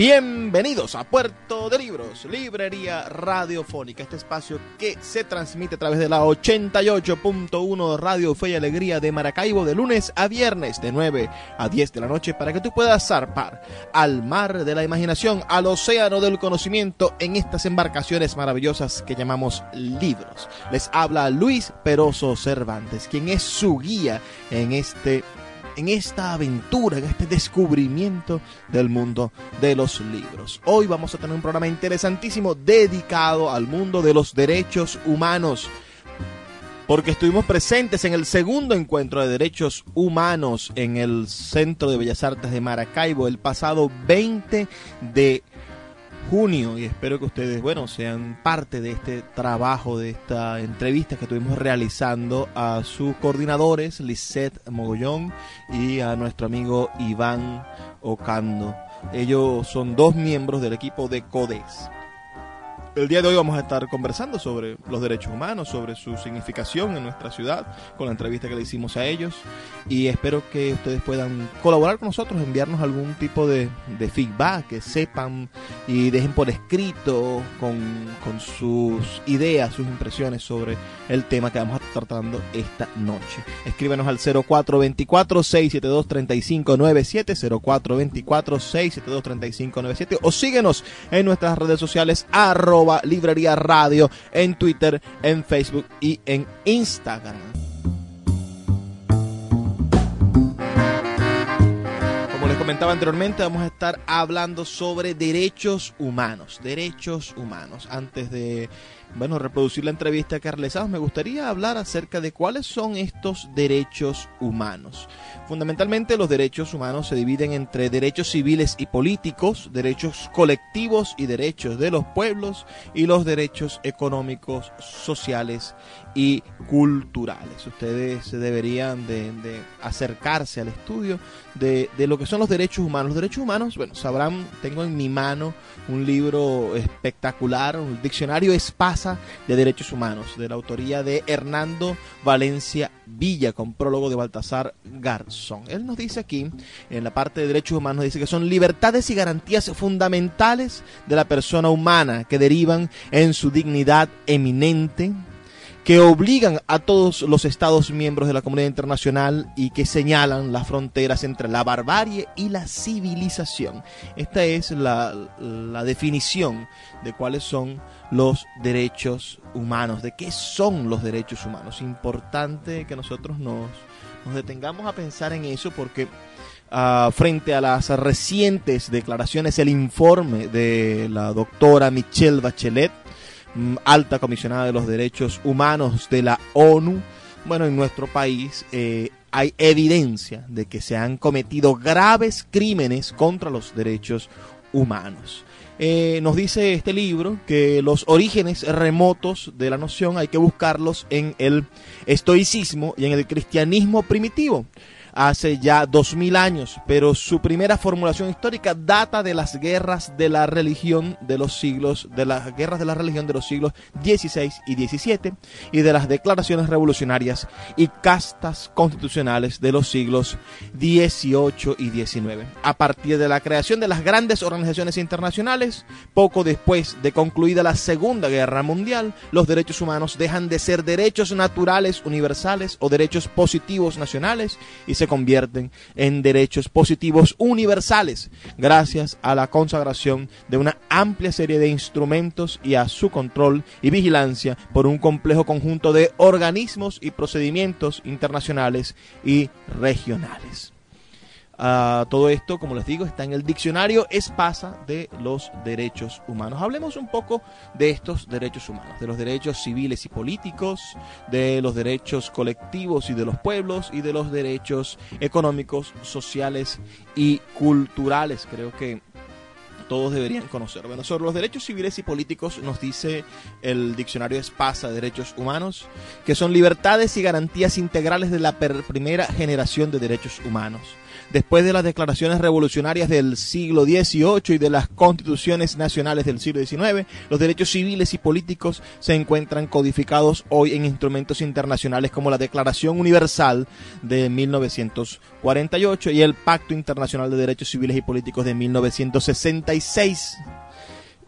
Bienvenidos a Puerto de Libros, Librería Radiofónica, este espacio que se transmite a través de la 88.1 Radio Fe y Alegría de Maracaibo de lunes a viernes de 9 a 10 de la noche para que tú puedas zarpar al mar de la imaginación, al océano del conocimiento en estas embarcaciones maravillosas que llamamos libros. Les habla Luis Peroso Cervantes, quien es su guía en este en esta aventura, en este descubrimiento del mundo de los libros. Hoy vamos a tener un programa interesantísimo dedicado al mundo de los derechos humanos. Porque estuvimos presentes en el segundo encuentro de derechos humanos en el Centro de Bellas Artes de Maracaibo el pasado 20 de junio y espero que ustedes, bueno, sean parte de este trabajo, de esta entrevista que estuvimos realizando a sus coordinadores, Lisette Mogollón y a nuestro amigo Iván Ocando. Ellos son dos miembros del equipo de CODES. El día de hoy vamos a estar conversando sobre los derechos humanos, sobre su significación en nuestra ciudad, con la entrevista que le hicimos a ellos. Y espero que ustedes puedan colaborar con nosotros, enviarnos algún tipo de, feedback, que sepan y dejen por escrito con, con sus ideas, sus impresiones sobre el tema que vamos a estar tratando esta noche. Escríbenos al 0424-672-3597, 0424-672-3597 o síguenos en nuestras redes sociales librería radio en Twitter, en Facebook y en Instagram. Como les comentaba anteriormente, vamos a estar hablando sobre derechos humanos. Derechos humanos. Antes de bueno, reproducir la entrevista que realizamos, me gustaría hablar acerca de cuáles son estos derechos humanos. Fundamentalmente los derechos humanos se dividen entre derechos civiles y políticos, derechos colectivos y derechos de los pueblos y los derechos económicos, sociales y culturales. Ustedes deberían de, acercarse al estudio de, de, lo que son los derechos humanos. Los derechos humanos, bueno, sabrán, tengo en mi mano un libro espectacular, un diccionario Espasa de Derechos Humanos, de la autoría de Hernando Valencia Villa, con prólogo de Baltasar Garzón. Él nos dice aquí, en la parte de derechos humanos, dice que son libertades y garantías fundamentales de la persona humana que derivan en su dignidad eminente, que obligan a todos los Estados miembros de la comunidad internacional y que señalan las fronteras entre la barbarie y la civilización. Esta es la, definición de cuáles son los derechos humanos, de qué son los derechos humanos. Importante que nosotros nos, detengamos a pensar en eso porque uh, frente a las recientes declaraciones, el informe de la doctora Michelle Bachelet, alta comisionada de los derechos humanos de la ONU, bueno, en nuestro país eh, hay evidencia de que se han cometido graves crímenes contra los derechos humanos. Eh, nos dice este libro que los orígenes remotos de la noción hay que buscarlos en el estoicismo y en el cristianismo primitivo hace ya dos mil años, pero su primera formulación histórica data de las guerras de la religión de los siglos, de las guerras de la religión de los siglos XVI y XVII y de las declaraciones revolucionarias y castas constitucionales de los siglos XVIII y XIX. A partir de la creación de las grandes organizaciones internacionales, poco después de concluida la Segunda Guerra Mundial, los derechos humanos dejan de ser derechos naturales universales o derechos positivos nacionales y se convierten en derechos positivos universales gracias a la consagración de una amplia serie de instrumentos y a su control y vigilancia por un complejo conjunto de organismos y procedimientos internacionales y regionales. Todo esto, como les digo, está en el diccionario Espasa de los derechos humanos. Hablemos un poco de estos derechos humanos, de los derechos civiles y políticos, de los derechos colectivos y de los pueblos y de los derechos económicos, sociales y culturales. Creo que todos deberían conocer. Sobre los derechos civiles y políticos nos dice el diccionario Espasa de Derechos Humanos, que son libertades y garantías integrales de la primera generación de derechos humanos después de las declaraciones revolucionarias del siglo XVIII y de las constituciones nacionales del siglo XIX, los derechos civiles y políticos se encuentran codificados hoy en instrumentos internacionales como la Declaración Universal de 1948 y el Pacto Internacional de Derechos Civiles y Políticos de 1966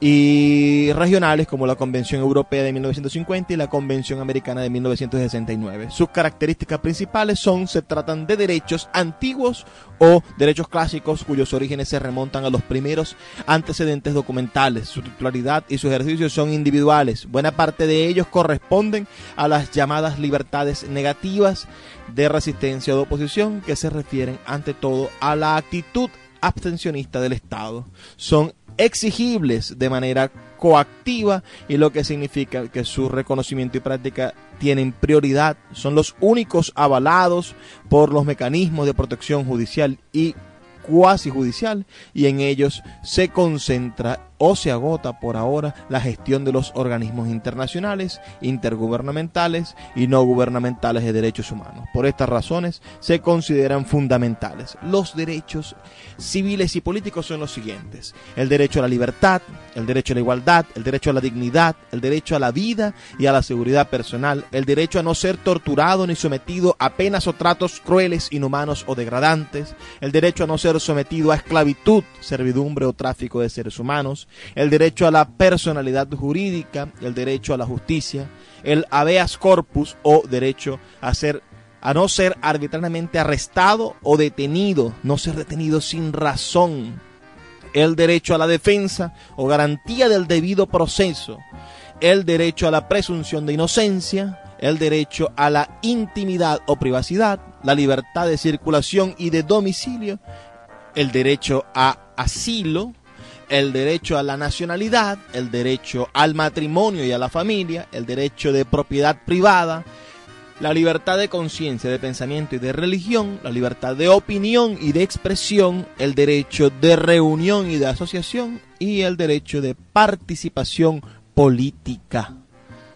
y regionales como la Convención Europea de 1950 y la Convención Americana de 1969. Sus características principales son, se tratan de derechos antiguos o derechos clásicos cuyos orígenes se remontan a los primeros antecedentes documentales. Su titularidad y su ejercicio son individuales. Buena parte de ellos corresponden a las llamadas libertades negativas de resistencia o de oposición que se refieren ante todo a la actitud abstencionista del Estado. Son exigibles de manera coactiva y lo que significa que su reconocimiento y práctica tienen prioridad, son los únicos avalados por los mecanismos de protección judicial y cuasi judicial y en ellos se concentra o se agota por ahora la gestión de los organismos internacionales, intergubernamentales y no gubernamentales de derechos humanos. Por estas razones se consideran fundamentales. Los derechos civiles y políticos son los siguientes. El derecho a la libertad, el derecho a la igualdad, el derecho a la dignidad, el derecho a la vida y a la seguridad personal, el derecho a no ser torturado ni sometido a penas o tratos crueles, inhumanos o degradantes, el derecho a no ser sometido a esclavitud, servidumbre o tráfico de seres humanos, el derecho a la personalidad jurídica, el derecho a la justicia, el habeas corpus o derecho a ser a no ser arbitrariamente arrestado o detenido, no ser detenido sin razón, el derecho a la defensa o garantía del debido proceso, el derecho a la presunción de inocencia, el derecho a la intimidad o privacidad, la libertad de circulación y de domicilio, el derecho a asilo, el derecho a la nacionalidad, el derecho al matrimonio y a la familia, el derecho de propiedad privada, la libertad de conciencia, de pensamiento y de religión, la libertad de opinión y de expresión, el derecho de reunión y de asociación y el derecho de participación política,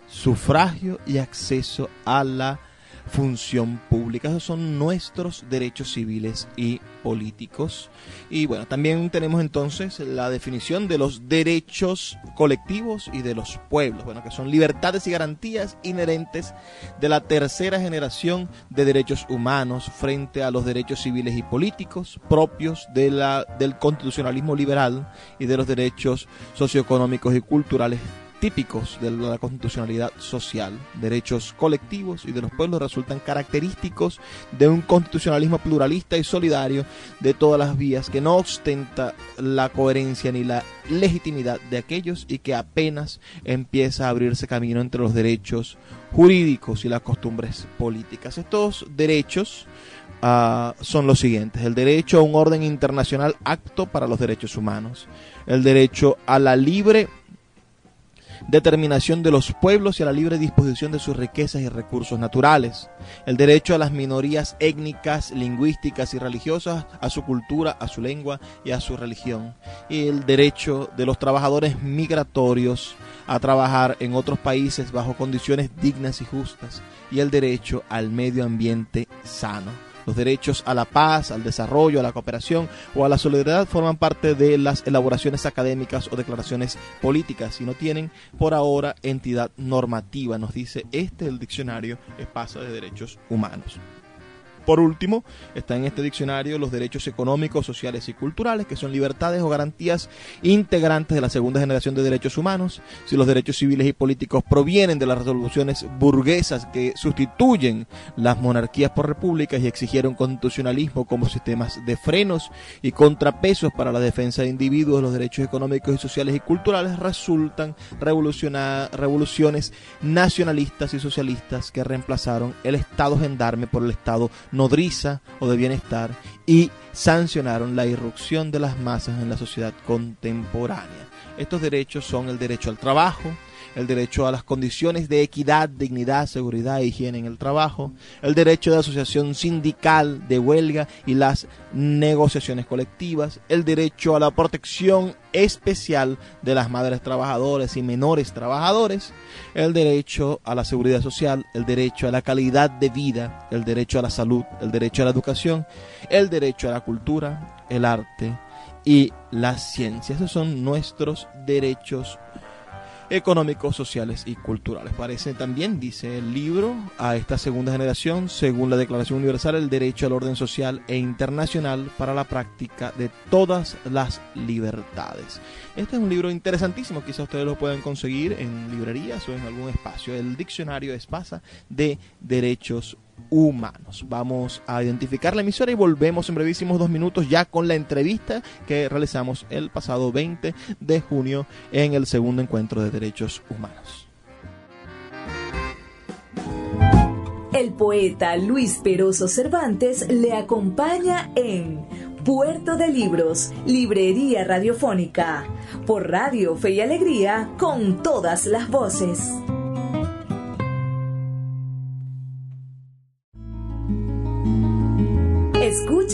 sufragio y acceso a la función pública. Esos son nuestros derechos civiles y políticos. Y bueno, también tenemos entonces la definición de los derechos colectivos y de los pueblos, bueno, que son libertades y garantías inherentes de la tercera generación de derechos humanos frente a los derechos civiles y políticos propios de la, del constitucionalismo liberal y de los derechos socioeconómicos y culturales típicos de la constitucionalidad social. Derechos colectivos y de los pueblos resultan característicos de un constitucionalismo pluralista y solidario de todas las vías que no ostenta la coherencia ni la legitimidad de aquellos y que apenas empieza a abrirse camino entre los derechos jurídicos y las costumbres políticas. Estos derechos uh, son los siguientes. El derecho a un orden internacional acto para los derechos humanos. El derecho a la libre determinación de los pueblos y a la libre disposición de sus riquezas y recursos naturales, el derecho a las minorías étnicas, lingüísticas y religiosas, a su cultura, a su lengua y a su religión, y el derecho de los trabajadores migratorios a trabajar en otros países bajo condiciones dignas y justas, y el derecho al medio ambiente sano. Los derechos a la paz, al desarrollo, a la cooperación o a la solidaridad forman parte de las elaboraciones académicas o declaraciones políticas y no tienen por ahora entidad normativa, nos dice este el diccionario Espacio de Derechos Humanos. Por último, está en este diccionario los derechos económicos, sociales y culturales, que son libertades o garantías integrantes de la segunda generación de derechos humanos. Si los derechos civiles y políticos provienen de las resoluciones burguesas que sustituyen las monarquías por repúblicas y exigieron constitucionalismo como sistemas de frenos y contrapesos para la defensa de individuos, los derechos económicos y sociales y culturales resultan revoluciones nacionalistas y socialistas que reemplazaron el Estado gendarme por el Estado nodriza o de bienestar y sancionaron la irrupción de las masas en la sociedad contemporánea. Estos derechos son el derecho al trabajo, el derecho a las condiciones de equidad, dignidad, seguridad e higiene en el trabajo, el derecho de asociación sindical, de huelga y las negociaciones colectivas, el derecho a la protección especial de las madres trabajadoras y menores trabajadores, el derecho a la seguridad social, el derecho a la calidad de vida, el derecho a la salud, el derecho a la educación, el derecho a la cultura, el arte y la ciencia. Esos son nuestros derechos económicos, sociales y culturales. Parece también, dice el libro, a esta segunda generación, según la Declaración Universal, el derecho al orden social e internacional para la práctica de todas las libertades. Este es un libro interesantísimo, quizás ustedes lo puedan conseguir en librerías o en algún espacio. El diccionario Espasa de Derechos humanos. Vamos a identificar la emisora y volvemos en brevísimos dos minutos ya con la entrevista que realizamos el pasado 20 de junio en el segundo encuentro de derechos humanos. El poeta Luis Peroso Cervantes le acompaña en Puerto de Libros, Librería Radiofónica, por Radio Fe y Alegría, con todas las voces.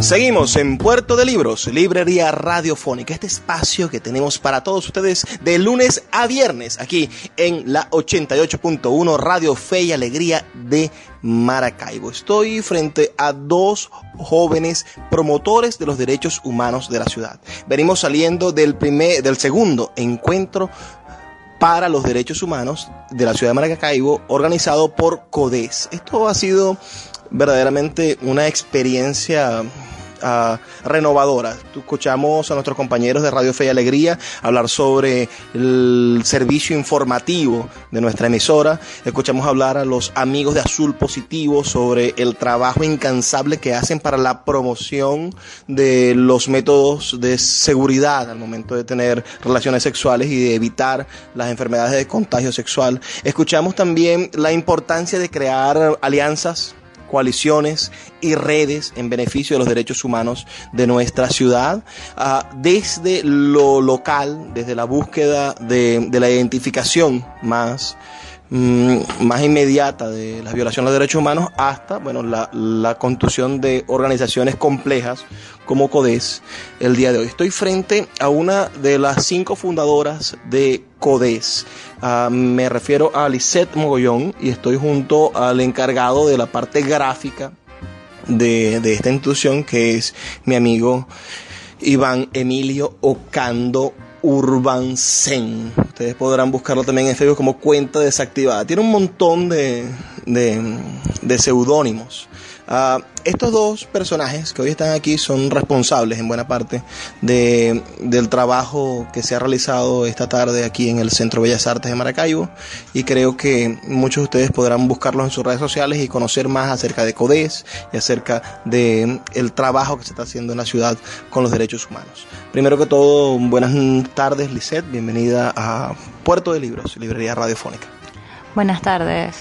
Seguimos en Puerto de Libros, Librería Radiofónica, este espacio que tenemos para todos ustedes de lunes a viernes aquí en la 88.1 Radio Fe y Alegría de Maracaibo. Estoy frente a dos jóvenes promotores de los derechos humanos de la ciudad. Venimos saliendo del primer, del segundo encuentro para los derechos humanos de la ciudad de Maracaibo organizado por CODES. Esto ha sido verdaderamente una experiencia renovadora. Escuchamos a nuestros compañeros de Radio Fe y Alegría hablar sobre el servicio informativo de nuestra emisora. Escuchamos hablar a los amigos de Azul Positivo sobre el trabajo incansable que hacen para la promoción de los métodos de seguridad al momento de tener relaciones sexuales y de evitar las enfermedades de contagio sexual. Escuchamos también la importancia de crear alianzas coaliciones y redes en beneficio de los derechos humanos de nuestra ciudad, ah, desde lo local, desde la búsqueda de, la identificación más, más inmediata de la violación de derechos humanos hasta bueno, la, la de organizaciones complejas como CODES el día de hoy. Estoy frente a una de las cinco fundadoras de CODES. Ah, me refiero a Lisette Mogollón y estoy junto al encargado de la parte gráfica de, de esta institución que es mi amigo Iván Emilio Ocando Urbansen. Ustedes podrán buscarlo también en Facebook como cuenta desactivada. Tiene un montón de, de, de seudónimos. Uh, estos dos personajes que hoy están aquí son responsables en buena parte de, del trabajo que se ha realizado esta tarde aquí en el Centro Bellas Artes de Maracaibo y creo que muchos de ustedes podrán buscarlos en sus redes sociales y conocer más acerca de CODES y acerca de el trabajo que se está haciendo en la ciudad con los derechos humanos. Primero que todo, buenas tardes Lisette, bienvenida a Puerto de Libros, Librería Radiofónica. Buenas tardes,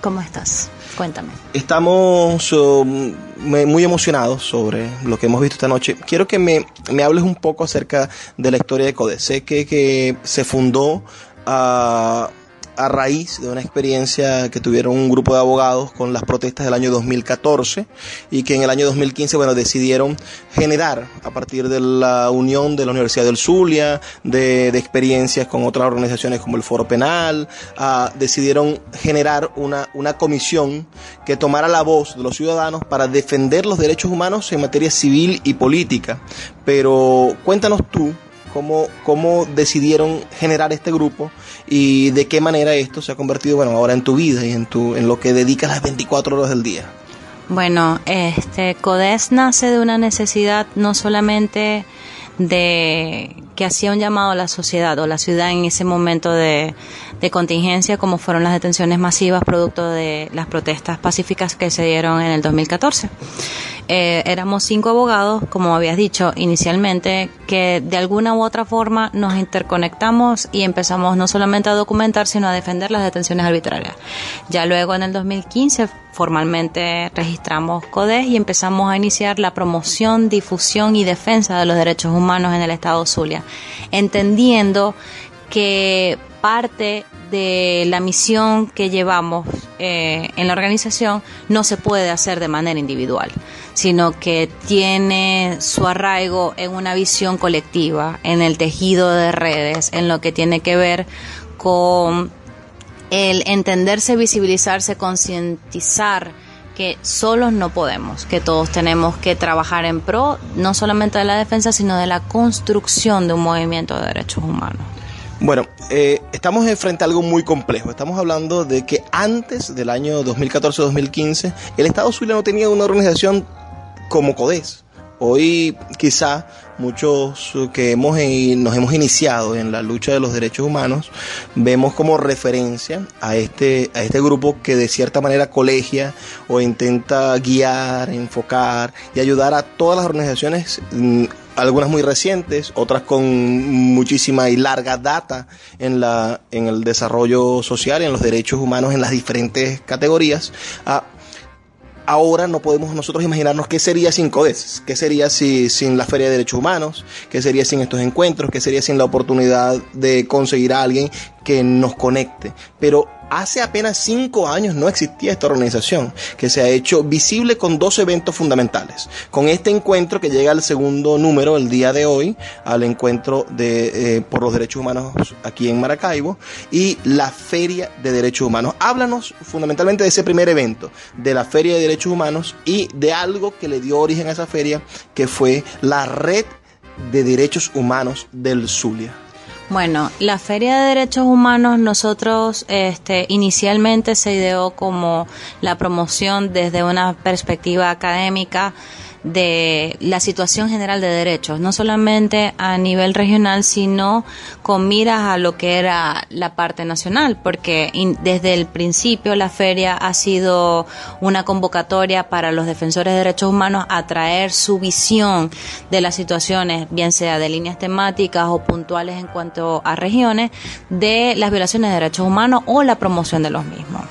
¿cómo estás? Cuéntame. Estamos um, muy emocionados sobre lo que hemos visto esta noche. Quiero que me, me hables un poco acerca de la historia de CODE. Sé que, que se fundó a a raíz de una experiencia que tuvieron un grupo de abogados con las protestas del año 2014 y que en el año 2015 bueno, decidieron generar a partir de la unión de la Universidad del Zulia, de, experiencias con otras organizaciones como el Foro Penal, decidieron generar una, una comisión que tomara la voz de los ciudadanos para defender los derechos humanos en materia civil y política. Pero cuéntanos tú, cómo, cómo decidieron generar este grupo y de qué manera esto se ha convertido, bueno, ahora en tu vida y en, tu, en lo que dedicas las 24 horas del día. Bueno, este CODES nace de una necesidad no solamente de que hacía un llamado a la sociedad o la ciudad en ese momento de, de, contingencia, como fueron las detenciones masivas producto de las protestas pacíficas que se dieron en el 2014. Eh, éramos cinco abogados, como habías dicho inicialmente, que de alguna u otra forma nos interconectamos y empezamos no solamente a documentar, sino a defender las detenciones arbitrarias. Ya luego en el 2015 formalmente registramos CODES y empezamos a iniciar la promoción, difusión y defensa de los derechos humanos en el Estado Zulia, entendiendo que parte de la misión que llevamos eh, en la organización no se puede hacer de manera individual, sino que tiene su arraigo en una visión colectiva, en el tejido de redes, en lo que tiene que ver con el entenderse, visibilizarse, concientizar que solos no podemos, que todos tenemos que trabajar en pro no solamente de la defensa, sino de la construcción de un movimiento de derechos humanos. Bueno, eh, estamos frente a algo muy complejo. Estamos hablando de que antes del año 2014-2015, el Estado Zulia no tenía una organización como CODES. Hoy quizá muchos que hemos, nos hemos iniciado en la lucha de los derechos humanos vemos como referencia a este, a este grupo que de cierta manera colegia o intenta guiar, enfocar y ayudar a todas las organizaciones mm, algunas muy recientes, otras con muchísima y larga data en, la, en el desarrollo social en los derechos humanos en las diferentes categorías, a ahora no podemos nosotros imaginarnos qué sería sin CODES, qué sería si, sin la Feria de Derechos Humanos, qué sería sin estos encuentros, qué sería sin la oportunidad de conseguir a alguien que nos conecte. Pero hace apenas cinco años no existía esta organización, que se ha hecho visible con dos eventos fundamentales. Con este encuentro que llega al segundo número el día de hoy, al encuentro de, eh, por los derechos humanos aquí en Maracaibo, y la Feria de Derechos Humanos. Háblanos fundamentalmente de ese primer evento, de la Feria de Derechos Humanos y de algo que le dio origen a esa feria, que fue la Red de Derechos Humanos del Zulia. Bueno, la Feria de Derechos Humanos nosotros este, inicialmente se ideó como la promoción desde una perspectiva académica de la situación general de derechos, no solamente a nivel regional, sino con miras a lo que era la parte nacional, porque desde el principio la feria ha sido una convocatoria para los defensores de derechos humanos a traer su visión de las situaciones, bien sea de líneas temáticas o puntuales en cuanto a regiones, de las violaciones de derechos humanos o la promoción de los mismos.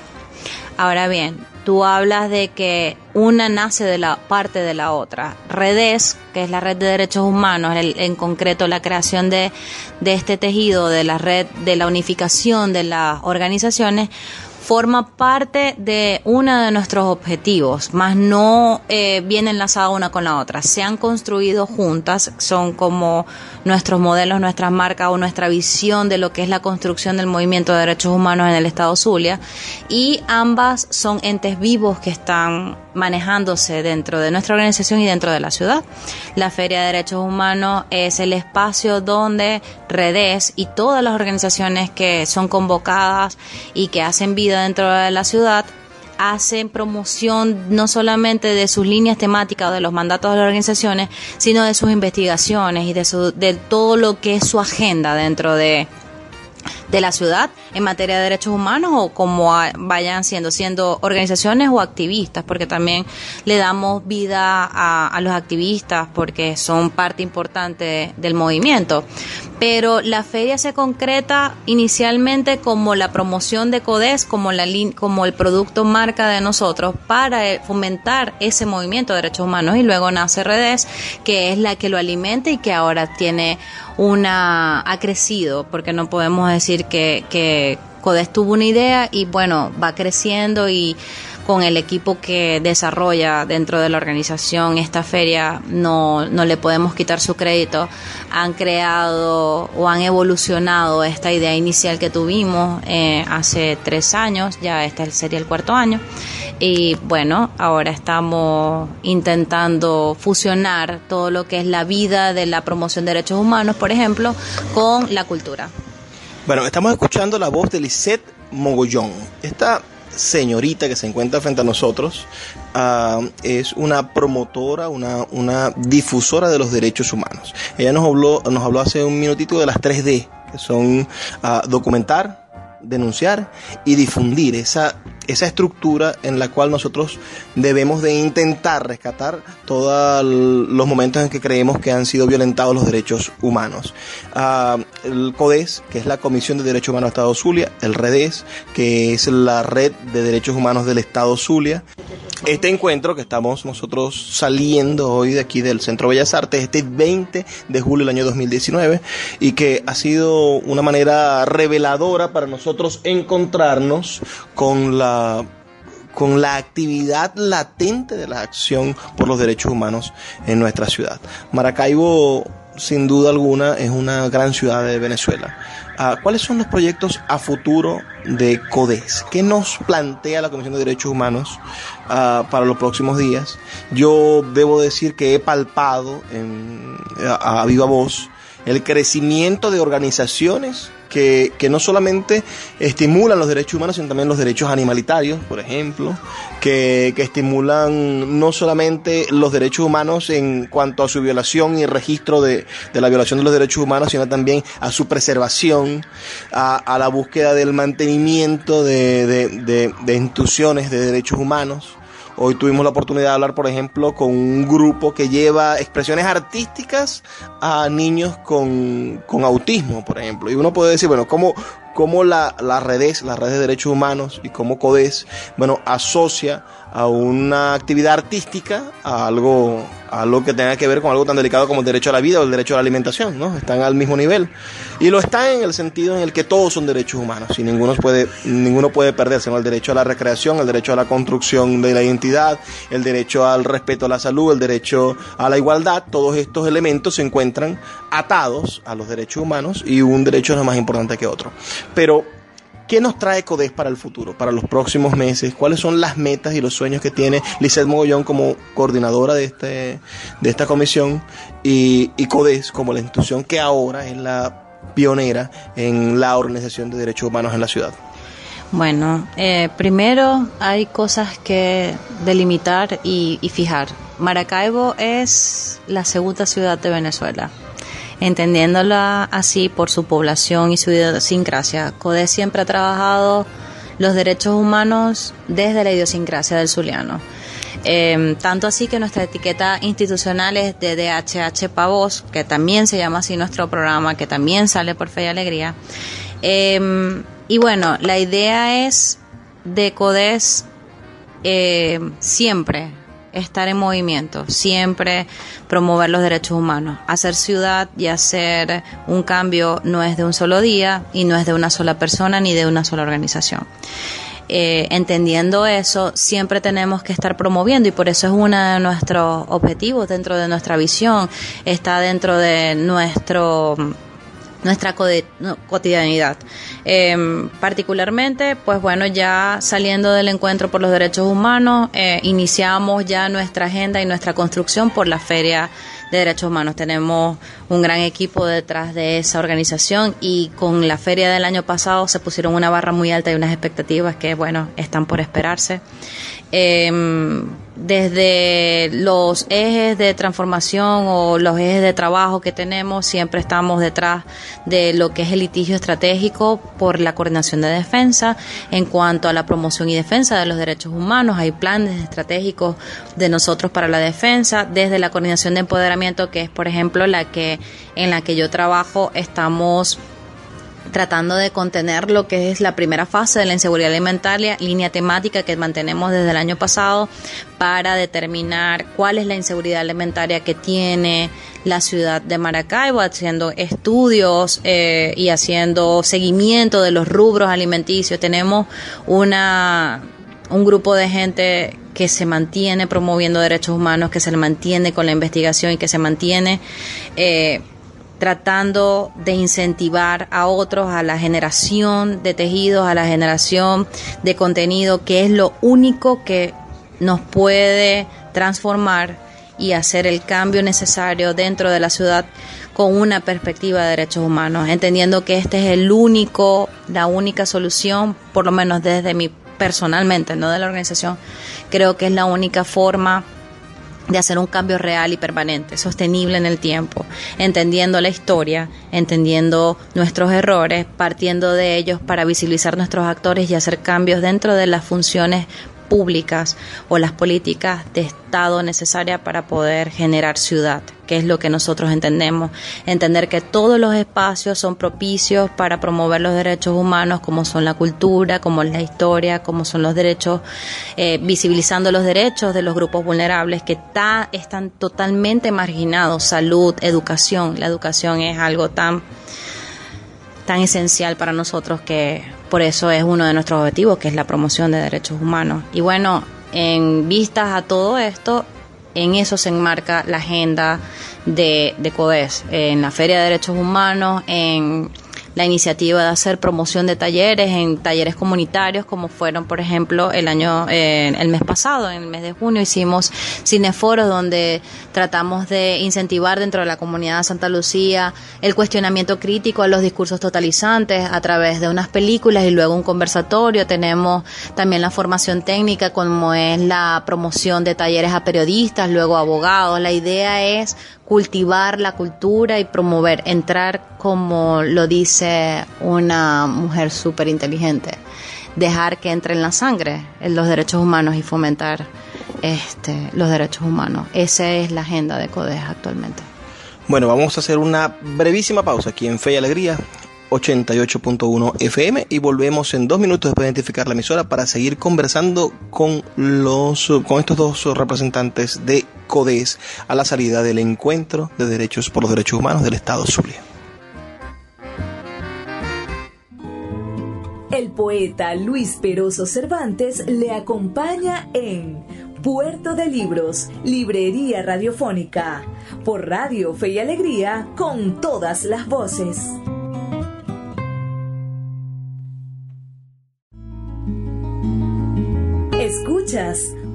Ahora bien, tú hablas de que una nace de la parte de la otra. Redes, que es la red de derechos humanos, en concreto la creación de, de este tejido, de la red, de la unificación de las organizaciones, forma parte de uno de nuestros objetivos, más no eh, viene enlazada una con la otra. Se han construido juntas, son como nuestros modelos, nuestras marcas o nuestra visión de lo que es la construcción del movimiento de derechos humanos en el Estado Zulia y ambas son entes vivos que están manejándose dentro de nuestra organización y dentro de la ciudad. La Feria de Derechos Humanos es el espacio donde Redes y todas las organizaciones que son convocadas y que hacen vida dentro de la ciudad hacen promoción no solamente de sus líneas temáticas o de los mandatos de las organizaciones, sino de sus investigaciones y de, su, de todo lo que es su agenda dentro de, de la ciudad en materia de derechos humanos o como vayan siendo, siendo organizaciones o activistas, porque también le damos vida a, los activistas porque son parte importante del movimiento. Pero la feria se concreta inicialmente como la promoción de CODES, como, la, como el producto marca de nosotros para eh, fomentar ese movimiento de derechos humanos y luego nace Redes, que es la que lo alimenta y que ahora tiene una ha crecido, porque no podemos decir que, que Codes tuvo una idea y bueno, va creciendo y con el equipo que desarrolla dentro de la organización esta feria no, no le podemos quitar su crédito. Han creado o han evolucionado esta idea inicial que tuvimos eh, hace tres años, ya este sería el cuarto año. Y bueno, ahora estamos intentando fusionar todo lo que es la vida de la promoción de derechos humanos, por ejemplo, con la cultura. Bueno, estamos escuchando la voz de Lisette Mogollón. Esta señorita que se encuentra frente a nosotros ah, es una promotora, una, una difusora de los derechos humanos. Ella nos habló, nos habló hace un minutito de las 3D, que son ah, documentar, denunciar y difundir esa esa estructura en la cual nosotros debemos de intentar rescatar todos los momentos en que creemos que han sido violentados los derechos humanos. Ah, el CODES, que es la Comisión de Derechos Humanos del Estado Zulia, el REDES, que es la Red de Derechos Humanos del Estado Zulia, este encuentro que estamos nosotros saliendo hoy de aquí del Centro Bellas Artes, este 20 de julio del año 2019, y que ha sido una manera reveladora para nosotros encontrarnos con la con la actividad latente de la acción por los derechos humanos en nuestra ciudad. Maracaibo, sin duda alguna, es una gran ciudad de Venezuela. Ah, ¿Cuáles son los proyectos a futuro de CODES? ¿Qué nos plantea la Comisión de Derechos Humanos ah, para los próximos días? Yo debo decir que he palpado a viva voz el crecimiento de organizaciones que, no solamente estimulan los derechos humanos, sino también los derechos animalitarios, por ejemplo, que, estimulan no solamente los derechos humanos en cuanto a su violación y registro de, la violación de los derechos humanos, sino también a su preservación, a, la búsqueda del mantenimiento de, de, de instituciones de derechos humanos. Hoy tuvimos la oportunidad de hablar, por ejemplo, con un grupo que lleva expresiones artísticas a niños con, autismo, por ejemplo. Y uno puede decir, bueno, ¿cómo, cómo la, la redes, la red de derechos humanos y cómo CODES, bueno, asocia a una actividad artística a algo, a algo que tenga que ver con algo tan delicado como el derecho a la vida o el derecho a la alimentación, ¿no? Están al mismo nivel. Y lo están en el sentido en el que todos son derechos humanos y ninguno puede, ninguno puede perderse. El derecho a la recreación, el derecho a la construcción de la identidad, el derecho al respeto a la salud, el derecho a la igualdad, todos estos elementos se encuentran atados a los derechos humanos y un derecho es más importante que otro. Pero ¿Qué nos trae CODES para el futuro, para los próximos meses? ¿Cuáles son las metas y los sueños que tiene Lizeth Mogollón como coordinadora de, este, de esta comisión y, CODES como la institución que ahora es la pionera en la organización de derechos humanos en la ciudad? Bueno, eh, primero hay cosas que delimitar y fijar. Maracaibo es la segunda ciudad de Venezuela entendiéndola así por su población y su idiosincrasia. CODE siempre ha trabajado los derechos humanos desde la idiosincrasia del zuliano. Em, tanto así que nuestra etiqueta institucional es de DHH Pavos, que también se llama así nuestro programa, que también sale por Fe y Alegría. Em, y bueno, la idea es de CODES eh, siempre estar en movimiento, siempre promover los derechos humanos. Hacer ciudad y hacer un cambio no es de un solo día y no es de una sola persona ni de una sola organización. Eh, entendiendo eso, siempre tenemos que estar promoviendo y por eso es uno de nuestros objetivos dentro de nuestra visión, está dentro de nuestro nuestra cotidianidad. Em, particularmente, pues bueno, ya saliendo del encuentro por los derechos humanos, eh, iniciamos ya nuestra agenda y nuestra construcción por la Feria de Derechos Humanos. Tenemos un gran equipo detrás de esa organización y con la feria del año pasado se pusieron una barra muy alta y unas expectativas que, bueno, están por esperarse. Em, desde los ejes de transformación o los ejes de trabajo que tenemos, siempre estamos detrás de lo que es el litigio estratégico por la coordinación de defensa. En cuanto a la promoción y defensa de los derechos humanos, hay planes estratégicos de nosotros para la defensa, desde la coordinación de empoderamiento, que es, por ejemplo, la que en la que yo trabajo, estamos tratando de contener lo que es la primera fase de la inseguridad alimentaria, línea temática que mantenemos desde el año pasado para determinar cuál es la inseguridad alimentaria que tiene la ciudad de Maracaibo, haciendo estudios eh, y haciendo seguimiento de los rubros alimenticios. Tenemos una un grupo de gente que se mantiene promoviendo derechos humanos, que se mantiene con la investigación y que se mantiene eh, tratando de incentivar a otros a la generación de tejidos, a la generación de contenido, que es lo único que nos puede transformar y hacer el cambio necesario dentro de la ciudad con una perspectiva de derechos humanos, entendiendo que este es el único, la única solución, por lo menos desde mi personalmente, no de la organización, creo que es la única forma de hacer un cambio real y permanente, sostenible en el tiempo, entendiendo la historia, entendiendo nuestros errores, partiendo de ellos para visibilizar nuestros actores y hacer cambios dentro de las funciones públicas o las políticas de Estado necesarias para poder generar ciudad, que es lo que nosotros entendemos. Entender que todos los espacios son propicios para promover los derechos humanos, como son la cultura, como es la historia, como son los derechos, eh, visibilizando los derechos de los grupos vulnerables que están totalmente marginados, salud, educación. La educación es algo tan tan esencial para nosotros que por eso es uno de nuestros objetivos, que es la promoción de derechos humanos. Y bueno, en vistas a todo esto, en eso se enmarca la agenda de, de CODES, en la Feria de Derechos Humanos, en la iniciativa de hacer promoción de talleres en talleres comunitarios como fueron por ejemplo el año eh, el mes pasado en el mes de junio hicimos cineforos donde tratamos de incentivar dentro de la comunidad de Santa Lucía el cuestionamiento crítico a los discursos totalizantes a través de unas películas y luego un conversatorio. Tenemos también la formación técnica como es la promoción de talleres a periodistas luego abogados. La idea es cultivar la cultura y promover, entrar como lo dice una mujer súper inteligente, dejar que entre en la sangre en los derechos humanos y fomentar este, los derechos humanos. Esa es la agenda de CODES actualmente. Bueno, vamos a hacer una brevísima pausa aquí en Fe y Alegría. 88.1 FM y volvemos en dos minutos después de identificar la emisora para seguir conversando con los con estos dos representantes de CODES a la salida del encuentro de derechos por los derechos humanos del Estado Zulia. El poeta Luis Peroso Cervantes le acompaña en Puerto de Libros, Librería Radiofónica, por Radio Fe y Alegría, con todas las voces.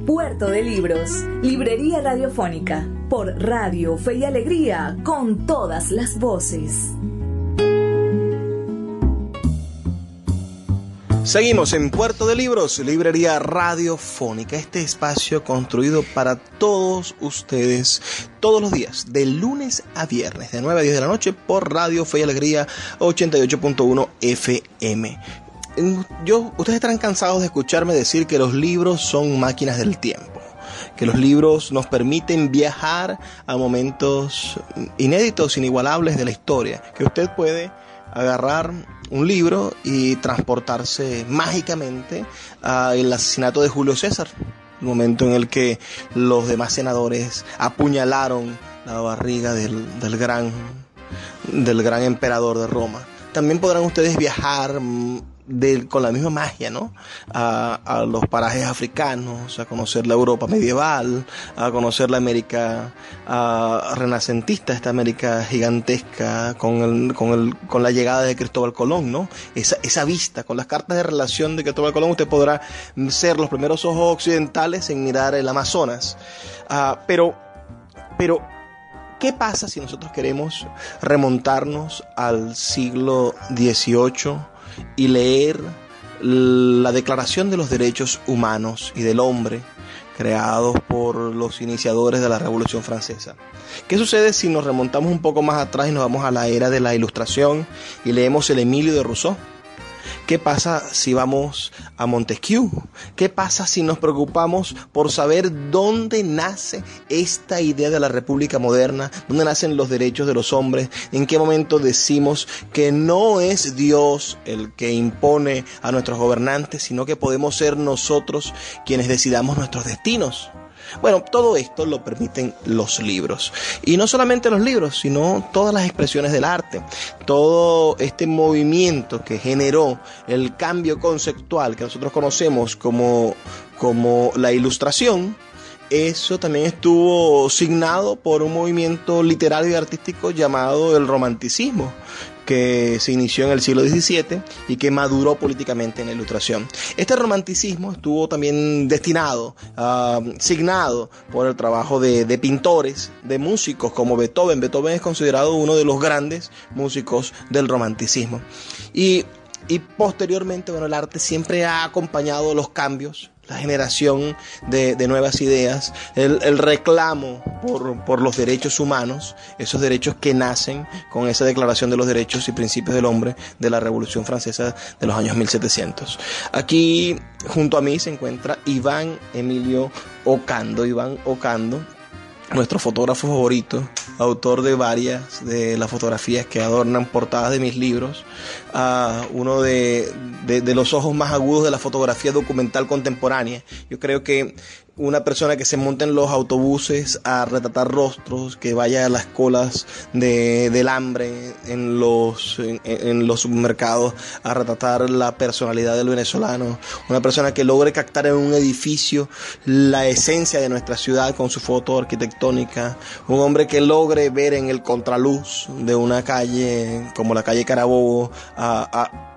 Puerto de Libros, Librería Radiofónica, por Radio Fe y Alegría, con todas las voces. Seguimos en Puerto de Libros, Librería Radiofónica, este espacio construido para todos ustedes todos los días, de lunes a viernes, de 9 a 10 de la noche por Radio Fe y Alegría 88.1 FM yo, ustedes estarán cansados de escucharme decir que los libros son máquinas del tiempo, que los libros nos permiten viajar a momentos inéditos, inigualables de la historia, que usted puede agarrar un libro y transportarse mágicamente al asesinato de Julio César, el momento en el que los demás senadores apuñalaron la barriga del, del gran, del gran emperador de Roma. También podrán ustedes viajar con la misma magia, ¿no? A, los parajes africanos, a conocer la Europa medieval, a conocer la América renacentista, esta América gigantesca, con, con, la llegada de Cristóbal Colón, ¿no? Esa, esa vista, con las cartas de relación de Cristóbal Colón, usted podrá ser los primeros ojos occidentales en mirar el Amazonas. Ah, pero, pero, ¿qué pasa si nosotros queremos remontarnos al siglo XVIII? Y leer la Declaración de los Derechos Humanos y del Hombre, creados por los iniciadores de la Revolución Francesa. ¿Qué sucede si nos remontamos un poco más atrás y nos vamos a la era de la Ilustración y leemos el Emilio de Rousseau? ¿Qué pasa si vamos a Montesquieu? ¿Qué pasa si nos preocupamos por saber dónde nace esta idea de la República moderna? ¿Dónde nacen los derechos de los hombres? ¿En qué momento decimos que no es Dios el que impone a nuestros gobernantes, sino que podemos ser nosotros quienes decidamos nuestros destinos? Bueno, todo esto lo permiten los libros. Y no solamente los libros, sino todas las expresiones del arte. Todo este movimiento que generó el cambio conceptual que nosotros conocemos como, como la ilustración, eso también estuvo signado por un movimiento literario y artístico llamado el romanticismo, que se inició en el siglo XVII y que maduró políticamente en la Ilustración. Este romanticismo estuvo también destinado, uh, signado por el trabajo de, pintores, de músicos como Beethoven. Beethoven es considerado uno de los grandes músicos del romanticismo. Y y posteriormente, bueno, el arte siempre ha acompañado los cambios, la generación de, nuevas ideas, el, reclamo por, por, los derechos humanos, esos derechos que nacen con esa declaración de los derechos y principios del hombre de la Revolución Francesa de los años 1700. Aquí junto a mí se encuentra Iván Emilio Ocando. Iván Ocando nuestro fotógrafo favorito, autor de varias de las fotografías que adornan portadas de mis libros, uno de, de, los ojos más agudos de la fotografía documental contemporánea. Yo creo que una persona que se monte en los autobuses a retratar rostros, que vaya a las colas de, del hambre en los, en, los supermercados a retratar la personalidad del venezolano, una persona que logre captar en un edificio la esencia de nuestra ciudad con su foto arquitectónica, un hombre que logre ver en el contraluz de una calle como la calle Carabobo a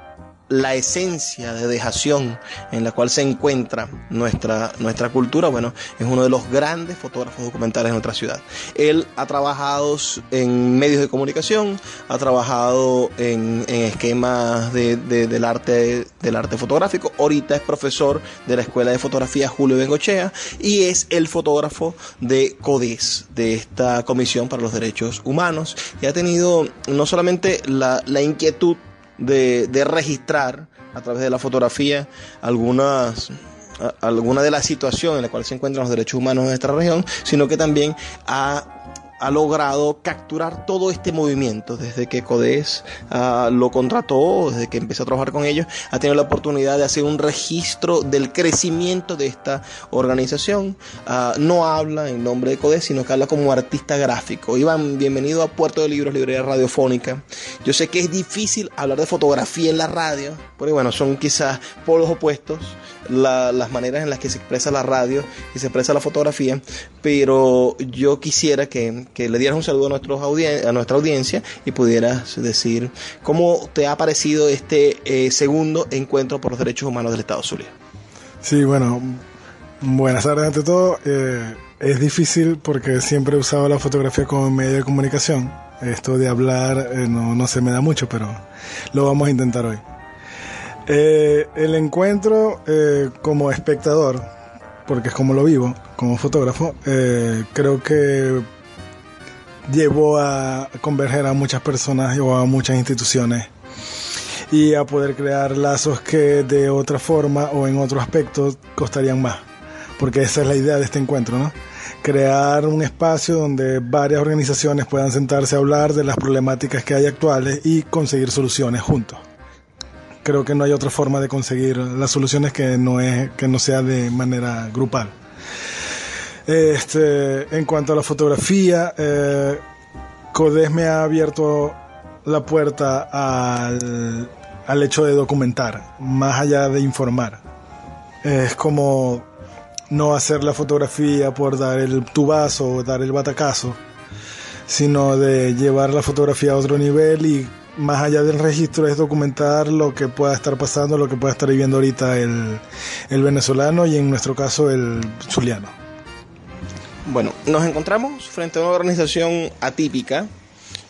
la esencia de dejación en la cual se encuentra nuestra, nuestra cultura, bueno, es uno de los grandes fotógrafos documentales de nuestra ciudad. Él ha trabajado en medios de comunicación, ha trabajado en, esquemas de, del, arte, del arte fotográfico, ahorita es profesor de la Escuela de Fotografía Julio Bengochea y es el fotógrafo de CODES, de esta Comisión para los Derechos Humanos, y ha tenido no solamente la, la inquietud de, registrar a través de la fotografía algunas alguna de las situaciones en las cuales se encuentran los derechos humanos en esta región, sino que también ha ha logrado capturar todo este movimiento desde que CODES ah, lo contrató, desde que empezó a trabajar con ellos, ha tenido la oportunidad de hacer un registro del crecimiento de esta organización. Ah, no habla en nombre de CODES, sino que habla como artista gráfico. Iván, bienvenido a Puerto de Libros, librería radiofónica. Yo sé que es difícil hablar de fotografía en la radio, porque bueno, son quizás polos opuestos las maneras en las que se expresa la radio y se expresa la fotografía, pero yo quisiera que, le dieras un saludo a, nuestros a nuestra audiencia y pudieras decir cómo te ha parecido este eh, segundo encuentro por los derechos humanos del Estado Zulia. Sí, bueno, buenas tardes ante todo. Eh, es difícil porque siempre he usado la fotografía como medio de comunicación. Esto de hablar eh, no, no se me da mucho, pero lo vamos a intentar hoy. Eh, el encuentro eh, como espectador, porque es como lo vivo, como fotógrafo, eh, creo que llevó a converger a muchas personas o a muchas instituciones y a poder crear lazos que de otra forma o en otro aspecto costarían más, porque esa es la idea de este encuentro, ¿no? crear un espacio donde varias organizaciones puedan sentarse a hablar de las problemáticas que hay actuales y conseguir soluciones juntos creo que no hay otra forma de conseguir las soluciones que no, es, que no sea de manera grupal. Este, en cuanto a la fotografía, eh, me ha abierto la puerta al, al hecho de documentar, más allá de informar. Es como no hacer la fotografía por dar el tubazo o dar el batacazo, sino de llevar la fotografía a otro nivel y más allá del registro es documentar lo que pueda estar pasando, lo que pueda estar viviendo ahorita el, el venezolano y en nuestro caso el zuliano. Bueno, nos encontramos frente a una organización atípica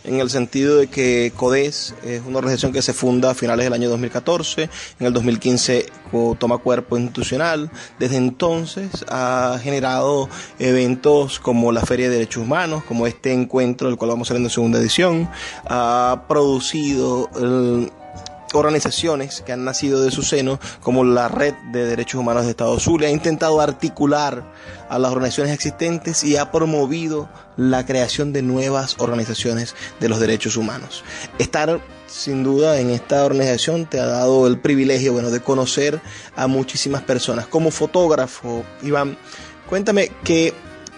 en el sentido de que CODES es una organización que se funda a finales del año 2014, en el 2015 toma cuerpo institucional, desde entonces ha generado eventos como la Feria de Derechos Humanos, como este encuentro del cual vamos a ver en segunda edición, ha producido organizaciones que han nacido de su seno, como la Red de Derechos Humanos de Estado Zulia, ha intentado articular a las organizaciones existentes y ha promovido la creación de nuevas organizaciones de los derechos humanos. Estar sin duda en esta organización te ha dado el privilegio bueno, de conocer a muchísimas personas. Como fotógrafo, Iván, cuéntame qué,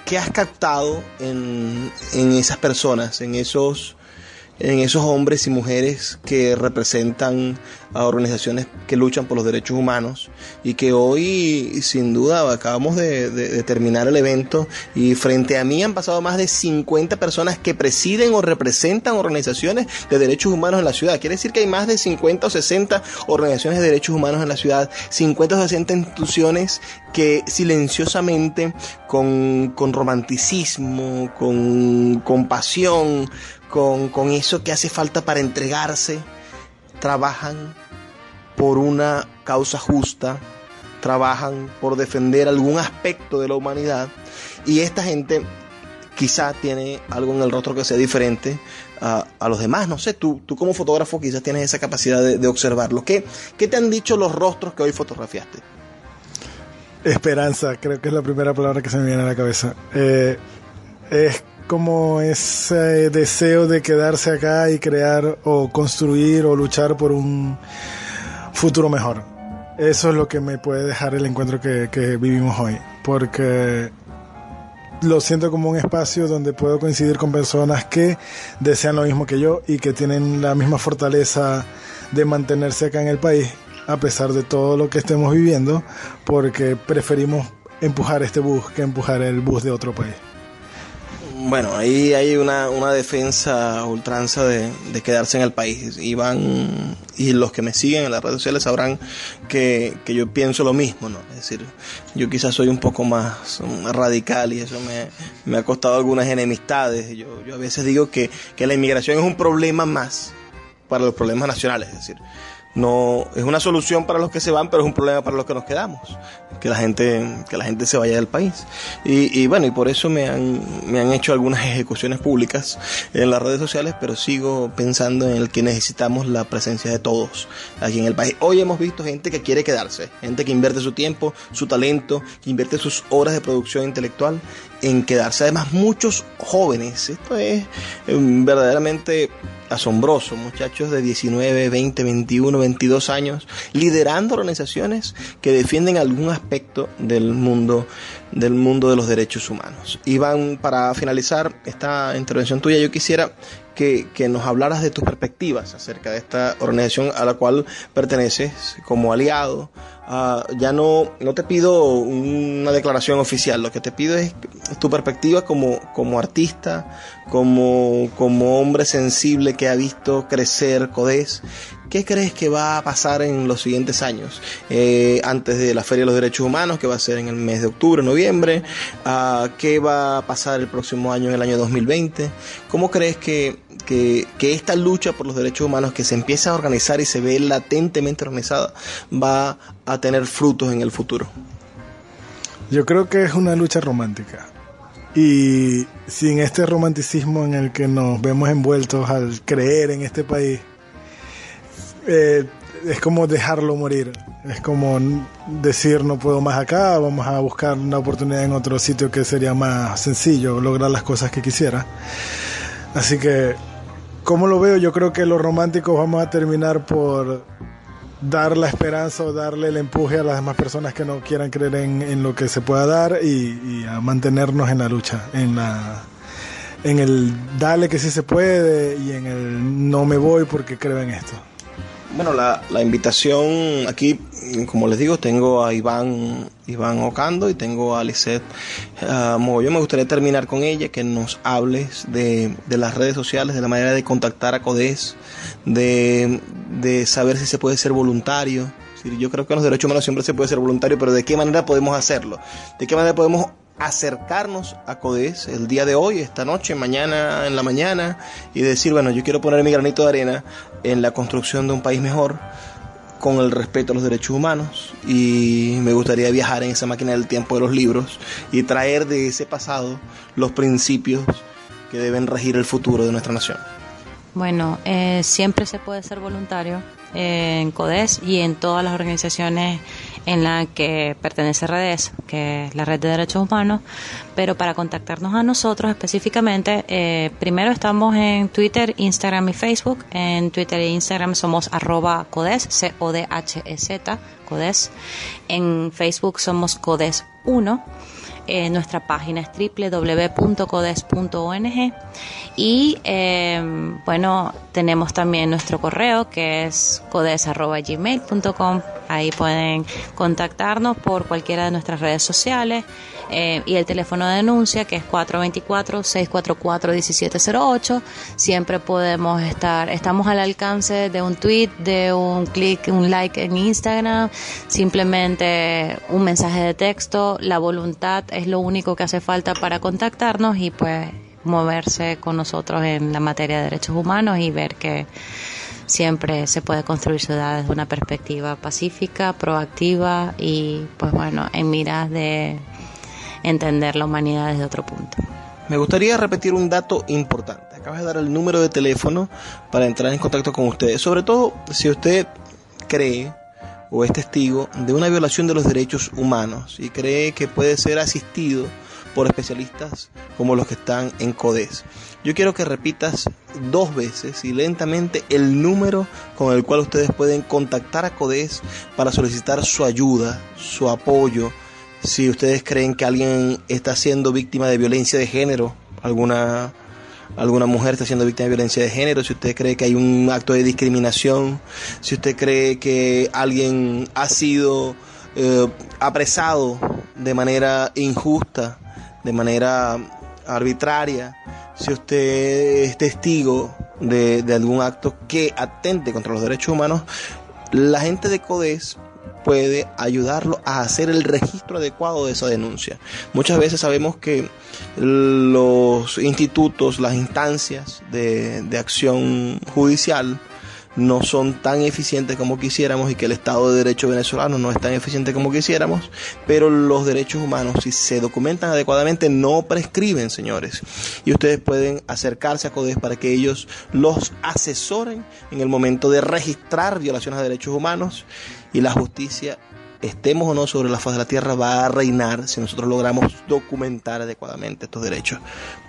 qué has captado en, en esas personas, en esos en esos hombres y mujeres que representan a organizaciones que luchan por los derechos humanos y que hoy sin duda acabamos de, terminar el evento y frente a mí han pasado más de 50 personas que presiden o representan organizaciones de derechos humanos en la ciudad. Quiere decir que hay más de 50 o 60 organizaciones de derechos humanos en la ciudad, 50 o 60 instituciones que silenciosamente, con, con romanticismo, con compasión, con, con eso que hace falta para entregarse, trabajan por una causa justa, trabajan por defender algún aspecto de la humanidad y esta gente quizá tiene algo en el rostro que sea diferente a, los demás. No sé, tú, tú como fotógrafo quizás tienes esa capacidad de, observarlo. ¿Qué, ¿Qué te han dicho los rostros que hoy fotografiaste? Esperanza, creo que es la primera palabra que se me viene a la cabeza. Eh, es como ese deseo de quedarse acá y crear o construir o luchar por un futuro mejor. Eso es lo que me puede dejar el encuentro que, que vivimos hoy. Porque lo siento como un espacio donde puedo coincidir con personas que desean lo mismo que yo y que tienen la misma fortaleza de mantenerse acá en el país a pesar de todo lo que estemos viviendo porque preferimos empujar este bus que empujar el bus de otro país. Bueno, ahí hay una, una defensa ultranza de, de, quedarse en el país. Y van, y los que me siguen en las redes sociales sabrán que, que, yo pienso lo mismo, ¿no? Es decir, yo quizás soy un poco más, radical y eso me, me, ha costado algunas enemistades. Yo, yo a veces digo que, que la inmigración es un problema más para los problemas nacionales. Es decir, no es una solución para los que se van, pero es un problema para los que nos quedamos, que la gente, que la gente se vaya del país. Y, bueno, y por eso me han, me han hecho algunas ejecuciones públicas en las redes sociales, pero sigo pensando en el que necesitamos la presencia de todos aquí en el país. Hoy hemos visto gente que quiere quedarse, gente que invierte su tiempo, su talento, que invierte sus horas de producción intelectual en quedarse. Además, muchos jóvenes, esto es eh, verdaderamente asombroso, muchachos de 19, 20, 21, 22 años, liderando organizaciones que defienden algún aspecto del mundo del mundo de los derechos humanos. Iván, para finalizar esta intervención tuya, yo quisiera que, que, nos hablaras de tus perspectivas acerca de esta organización a la cual perteneces como aliado, Ah, ya no, no te pido una declaración oficial, lo que te pido es tu perspectiva como, como artista, como, como hombre sensible que ha visto crecer CODES. ¿Qué crees que va a pasar en los siguientes años? Eh, antes de la Feria de los Derechos Humanos, que va a ser en el mes de octubre, noviembre. Ah, ¿Qué va a pasar el próximo año, en el año 2020? ¿Cómo crees que, que, que, esta lucha por los derechos humanos que se empieza a organizar y se ve latentemente organizada va a tener frutos en el futuro? Yo creo que es una lucha romántica. Y sin este romanticismo en el que nos vemos envueltos al creer en este país, eh, es como dejarlo morir. Es como decir no puedo más acá, vamos a buscar una oportunidad en otro sitio que sería más sencillo, lograr las cosas que quisiera. Así que, como lo veo? Yo creo que los románticos vamos a terminar por dar la esperanza o darle el empuje a las demás personas que no quieran creer en, lo que se pueda dar y, a mantenernos en la lucha, en la en el dale que sí se puede y en el no me voy porque creo en esto. Bueno, la, la invitación aquí, como les digo, tengo a Iván, Iván Ocando y tengo a Lisette uh, Me gustaría terminar con ella, que nos hables de, de, las redes sociales, de la manera de contactar a CODES, de, de saber si se puede ser voluntario. Yo creo que en los derechos humanos siempre se puede ser voluntario, pero ¿de qué manera podemos hacerlo? ¿De qué manera podemos acercarnos a CODES el día de hoy, esta noche, mañana, en la mañana, y decir, bueno, yo quiero poner mi granito de arena en la construcción de un país mejor con el respeto a los derechos humanos y me gustaría viajar en esa máquina del tiempo de los libros y traer de ese pasado los principios que deben regir el futuro de nuestra nación. Bueno, eh, siempre se puede ser voluntario en CODES y en todas las organizaciones en las que pertenece REDES, que es la Red de Derechos Humanos, pero para contactarnos a nosotros específicamente, eh, primero estamos en Twitter, Instagram y Facebook. En Twitter e Instagram somos arroba CODES, C-O-D-H-E-Z, CODES. En Facebook somos CODES 1 eh, nuestra página es www.codes.ong y eh, bueno, tenemos también nuestro correo que es codes.gmail.com. Ahí pueden contactarnos por cualquiera de nuestras redes sociales. Eh, y el teléfono de denuncia que es 424-644-1708. Siempre podemos estar, estamos al alcance de un tweet, de un clic, un like en Instagram, simplemente un mensaje de texto. La voluntad es lo único que hace falta para contactarnos y pues moverse con nosotros en la materia de derechos humanos y ver que siempre se puede construir ciudad desde una perspectiva pacífica, proactiva y, pues bueno, en miras de entender la humanidad desde otro punto. Me gustaría repetir un dato importante. Acabas de dar el número de teléfono para entrar en contacto con ustedes. Sobre todo si usted cree o es testigo de una violación de los derechos humanos y cree que puede ser asistido por especialistas como los que están en CODES. Yo quiero que repitas dos veces y lentamente el número con el cual ustedes pueden contactar a CODES para solicitar su ayuda, su apoyo, si ustedes creen que alguien está siendo víctima de violencia de género, alguna alguna mujer está siendo víctima de violencia de género, si usted cree que hay un acto de discriminación, si usted cree que alguien ha sido eh, apresado de manera injusta, de manera arbitraria, si usted es testigo de, de algún acto que atente contra los derechos humanos, la gente de CODES puede ayudarlo a hacer el registro adecuado de esa denuncia. Muchas veces sabemos que los institutos, las instancias de, acción judicial, no son tan eficientes como quisiéramos y que el Estado de Derecho venezolano no es tan eficiente como quisiéramos, pero los derechos humanos, si se documentan adecuadamente, no prescriben, señores. Y ustedes pueden acercarse a CODES para que ellos los asesoren en el momento de registrar violaciones de derechos humanos y la justicia estemos o no sobre la faz de la tierra, va a reinar si nosotros logramos documentar adecuadamente estos derechos.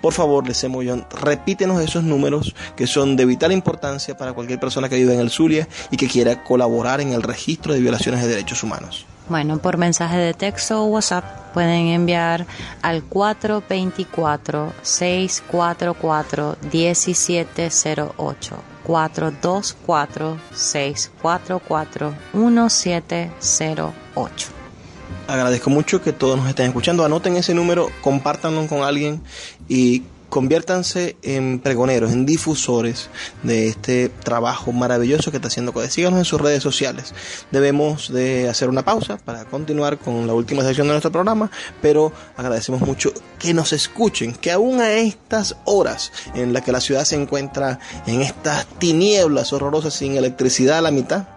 Por favor, les John, repítenos esos números que son de vital importancia para cualquier persona que vive en el Zulia y que quiera colaborar en el registro de violaciones de derechos humanos. Bueno, por mensaje de texto o WhatsApp pueden enviar al 424-644-1708. 424-644-1708. Agradezco mucho que todos nos estén escuchando. Anoten ese número, compártanlo con alguien y conviértanse en pregoneros, en difusores de este trabajo maravilloso que está haciendo CODES. Síganos en sus redes sociales. Debemos de hacer una pausa para continuar con la última sección de nuestro programa, pero agradecemos mucho que nos escuchen, que aún a estas horas en las que la ciudad se encuentra en estas tinieblas horrorosas sin electricidad a la mitad,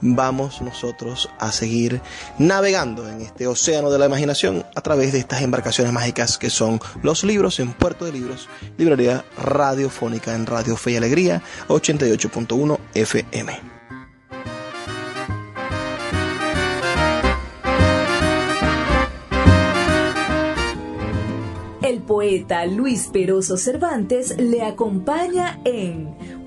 vamos nosotros a seguir navegando en este océano de la imaginación a través de estas embarcaciones mágicas que son los libros en Puerto de Libros, librería radiofónica en Radio Fe y Alegría 88.1 FM. El poeta Luis Peroso Cervantes le acompaña en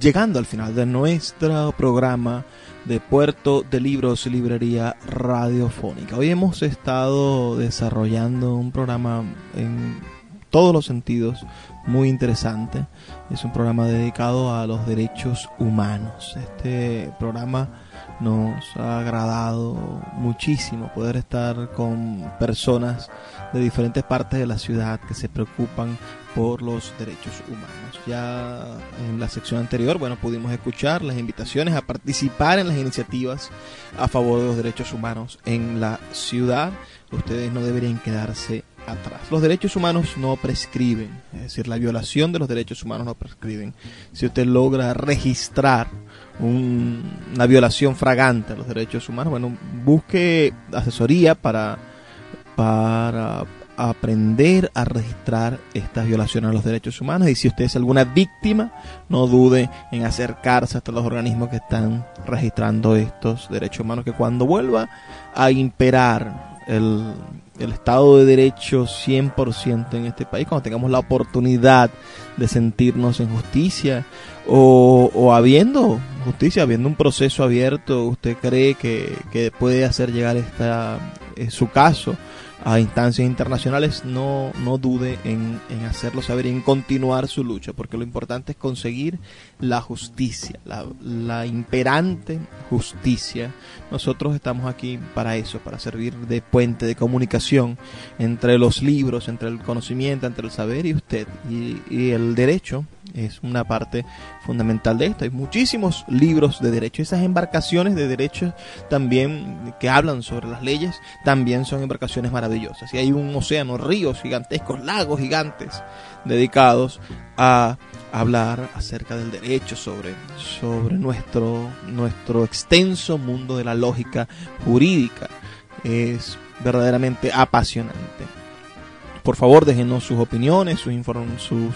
llegando al final de nuestro programa de Puerto de Libros Librería Radiofónica. Hoy hemos estado desarrollando un programa en todos los sentidos muy interesante. Es un programa dedicado a los derechos humanos. Este programa nos ha agradado muchísimo poder estar con personas de diferentes partes de la ciudad que se preocupan por los derechos humanos. Ya en la sección anterior, bueno, pudimos escuchar las invitaciones a participar en las iniciativas a favor de los derechos humanos en la ciudad. Ustedes no deberían quedarse atrás. Los derechos humanos no prescriben, es decir, la violación de los derechos humanos no prescriben. Si usted logra registrar una violación fragante a los derechos humanos, bueno, busque asesoría para, para aprender a registrar estas violaciones a los derechos humanos. Y si usted es alguna víctima, no dude en acercarse hasta los organismos que están registrando estos derechos humanos, que cuando vuelva a imperar el, el Estado de Derecho 100% en este país, cuando tengamos la oportunidad de sentirnos en justicia o, o habiendo justicia, habiendo un proceso abierto, usted cree que, que puede hacer llegar esta, eh, su caso a instancias internacionales, no, no dude en, en, hacerlo saber y en continuar su lucha, porque lo importante es conseguir la justicia, la, la, imperante justicia. Nosotros estamos aquí para eso, para servir de puente de comunicación entre los libros, entre el conocimiento, entre el saber y usted. Y, y el derecho es una parte fundamental de esto. Hay muchísimos libros de derecho. Esas embarcaciones de derecho también que hablan sobre las leyes también son embarcaciones maravillosas. Y hay un océano, ríos gigantescos, lagos gigantes dedicados a hablar acerca del derecho, sobre, sobre nuestro, nuestro extenso mundo de la lógica jurídica. Es verdaderamente apasionante por favor déjenos sus opiniones, sus, sus,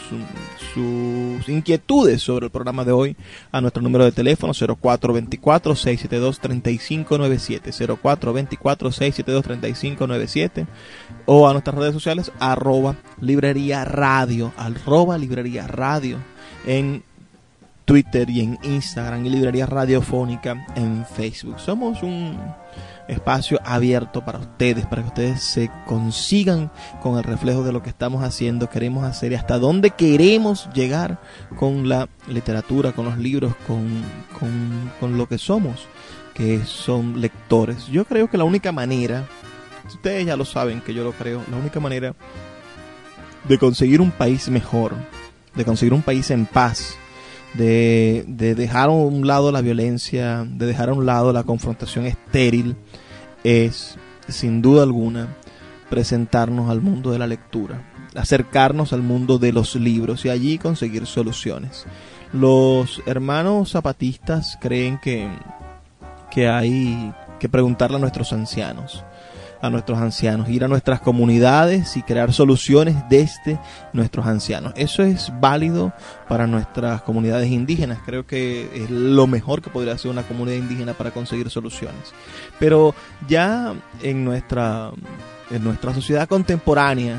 sus, inquietudes sobre el programa de hoy a nuestro número de teléfono 0424-672-3597, 0424-672-3597 o a nuestras redes sociales arroba librería radio, arroba librería radio Twitter y en Instagram y librería radiofónica en Facebook. Somos un espacio abierto para ustedes, para que ustedes se consigan con el reflejo de lo que estamos haciendo, queremos hacer y hasta dónde queremos llegar con la literatura, con los libros, con, con, lo que somos, que son lectores. Yo creo que la única manera, ustedes ya lo saben que yo lo creo, la única manera de conseguir un país mejor, de conseguir un país en paz, de, de, dejar a un lado la violencia, de dejar a un lado la confrontación estéril, es, sin duda alguna, presentarnos al mundo de la lectura, acercarnos al mundo de los libros y allí conseguir soluciones. Los hermanos zapatistas creen que, que hay que preguntarle a nuestros ancianos a nuestros ancianos, ir a nuestras comunidades y crear soluciones desde nuestros ancianos. Eso es válido para nuestras comunidades indígenas. Creo que es lo mejor que podría hacer una comunidad indígena para conseguir soluciones. Pero ya en nuestra, en nuestra sociedad contemporánea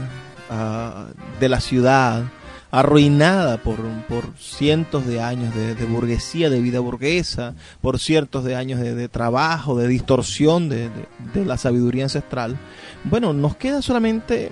uh, de la ciudad, arruinada por, por cientos de años de, burguesía, de vida burguesa, por cientos de años de, trabajo, de distorsión de, de la sabiduría ancestral, bueno, nos queda solamente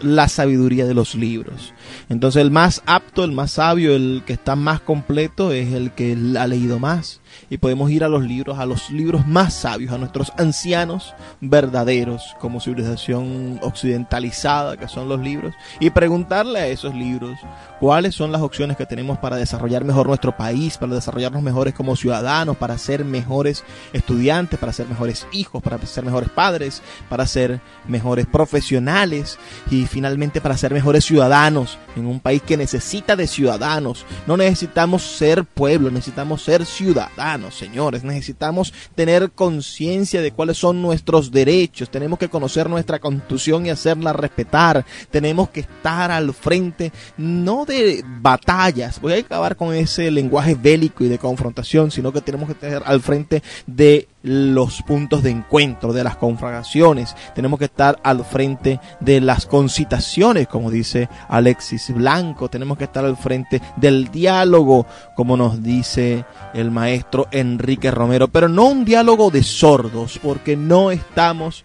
la sabiduría de los libros. Entonces el más apto, el más sabio, el que está más completo es el que ha leído más. Y podemos ir a los libros, a los libros más sabios, a nuestros ancianos verdaderos como civilización occidentalizada que son los libros, y preguntarle a esos libros cuáles son las opciones que tenemos para desarrollar mejor nuestro país, para desarrollarnos mejores como ciudadanos, para ser mejores estudiantes, para ser mejores hijos, para ser mejores padres, para ser mejores profesionales y finalmente para ser mejores ciudadanos en un país que necesita de ciudadanos. No necesitamos ser pueblo, necesitamos ser ciudadanos, señores. Necesitamos tener conciencia de cuáles son nuestros derechos. Tenemos que conocer nuestra constitución y hacerla respetar. Tenemos que estar al frente, no de batallas. Voy a acabar con ese lenguaje bélico y de confrontación, sino que tenemos que estar al frente de los puntos de encuentro, de las confragaciones. Tenemos que estar al frente de las concitaciones, como dice Alexis Blanco. Tenemos que estar al frente del diálogo, como nos dice el maestro Enrique Romero. Pero no un diálogo de sordos, porque no estamos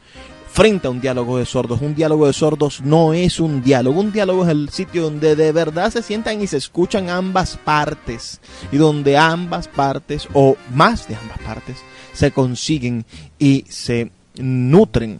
frente a un diálogo de sordos. Un diálogo de sordos no es un diálogo. Un diálogo es el sitio donde de verdad se sientan y se escuchan ambas partes. Y donde ambas partes, o más de ambas partes, se consiguen y se nutren.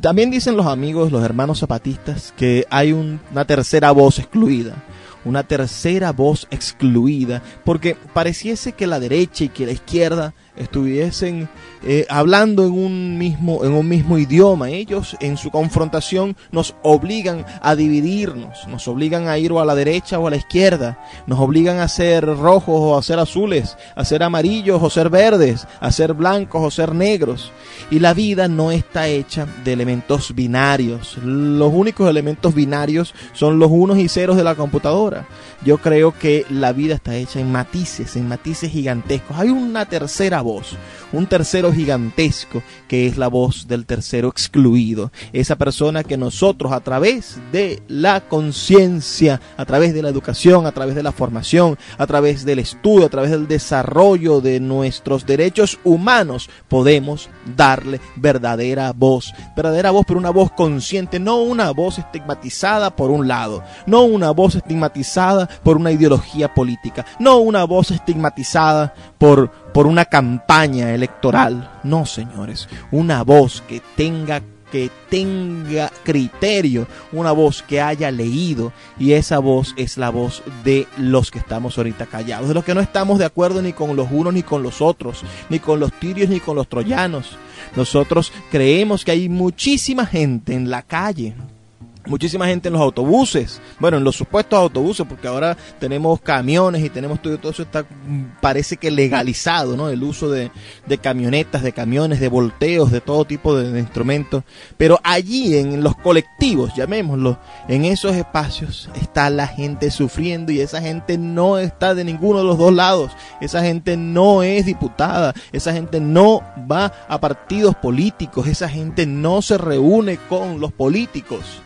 También dicen los amigos, los hermanos zapatistas, que hay una tercera voz excluida. Una tercera voz excluida, porque pareciese que la derecha y que la izquierda estuviesen eh, hablando en un mismo en un mismo idioma. Ellos en su confrontación nos obligan a dividirnos nos obligan a ir o a la derecha o a la izquierda nos obligan a ser rojos o a ser azules a ser amarillos o ser verdes a ser blancos o ser negros. Y la vida no está hecha de elementos binarios. Los únicos elementos binarios son los unos y ceros de la computadora. Yo creo que la vida está hecha en matices en matices gigantescos. Hay una tercera voz, un tercero gigantesco que es la voz del tercero excluido, esa persona que nosotros a través de la conciencia, a través de la educación, a través de la formación, a través del estudio, a través del desarrollo de nuestros derechos humanos, podemos darle verdadera voz, verdadera voz, pero una voz consciente, no una voz estigmatizada por un lado, no una voz estigmatizada por una ideología política, no una voz estigmatizada por, una campaña electoral, no señores, una voz que tenga que tenga criterio, una voz que haya leído. Y esa voz es la voz de los que estamos ahorita callados, de los que no estamos de acuerdo ni con los unos ni con los otros, ni con los tirios ni con los troyanos. Nosotros creemos que hay muchísima gente en la calle muchísima gente en los autobuses, bueno, en los supuestos autobuses, porque ahora tenemos camiones y tenemos todo, eso está, parece que legalizado, ¿no? El uso de, camionetas, de camiones, de volteos, de todo tipo de, instrumentos. Pero allí en los colectivos, llamémoslo, en esos espacios está la gente sufriendo y esa gente no está de ninguno de los dos lados. Esa gente no es diputada, esa gente no va a partidos políticos, esa gente no se reúne con los políticos.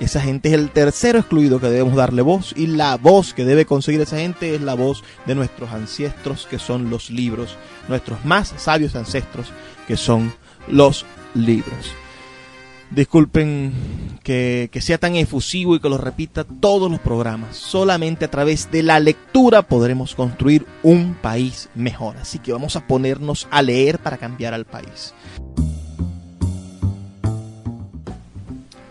Esa gente es el tercero excluido que debemos darle voz y la voz que debe conseguir esa gente es la voz de nuestros ancestros que son los libros, nuestros más sabios ancestros que son los libros. Disculpen que, que, sea tan efusivo y que lo repita todos los programas. Solamente a través de la lectura podremos construir un país mejor. Así que vamos a ponernos a leer para cambiar al país.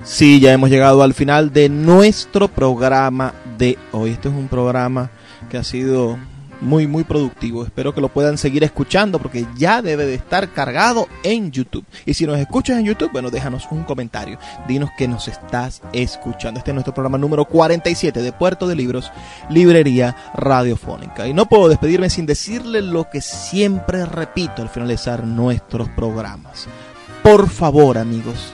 Sí, ya hemos llegado al final de nuestro programa de hoy. Este es un programa que ha sido muy, muy productivo. Espero que lo puedan seguir escuchando porque ya debe de estar cargado en YouTube. Y si nos escuchas en YouTube, bueno, déjanos un comentario. Dinos que nos estás escuchando. Este es nuestro programa número 47 de Puerto de Libros, Librería Radiofónica. Y no puedo despedirme sin decirle lo que siempre repito al finalizar nuestros programas. Por favor, amigos,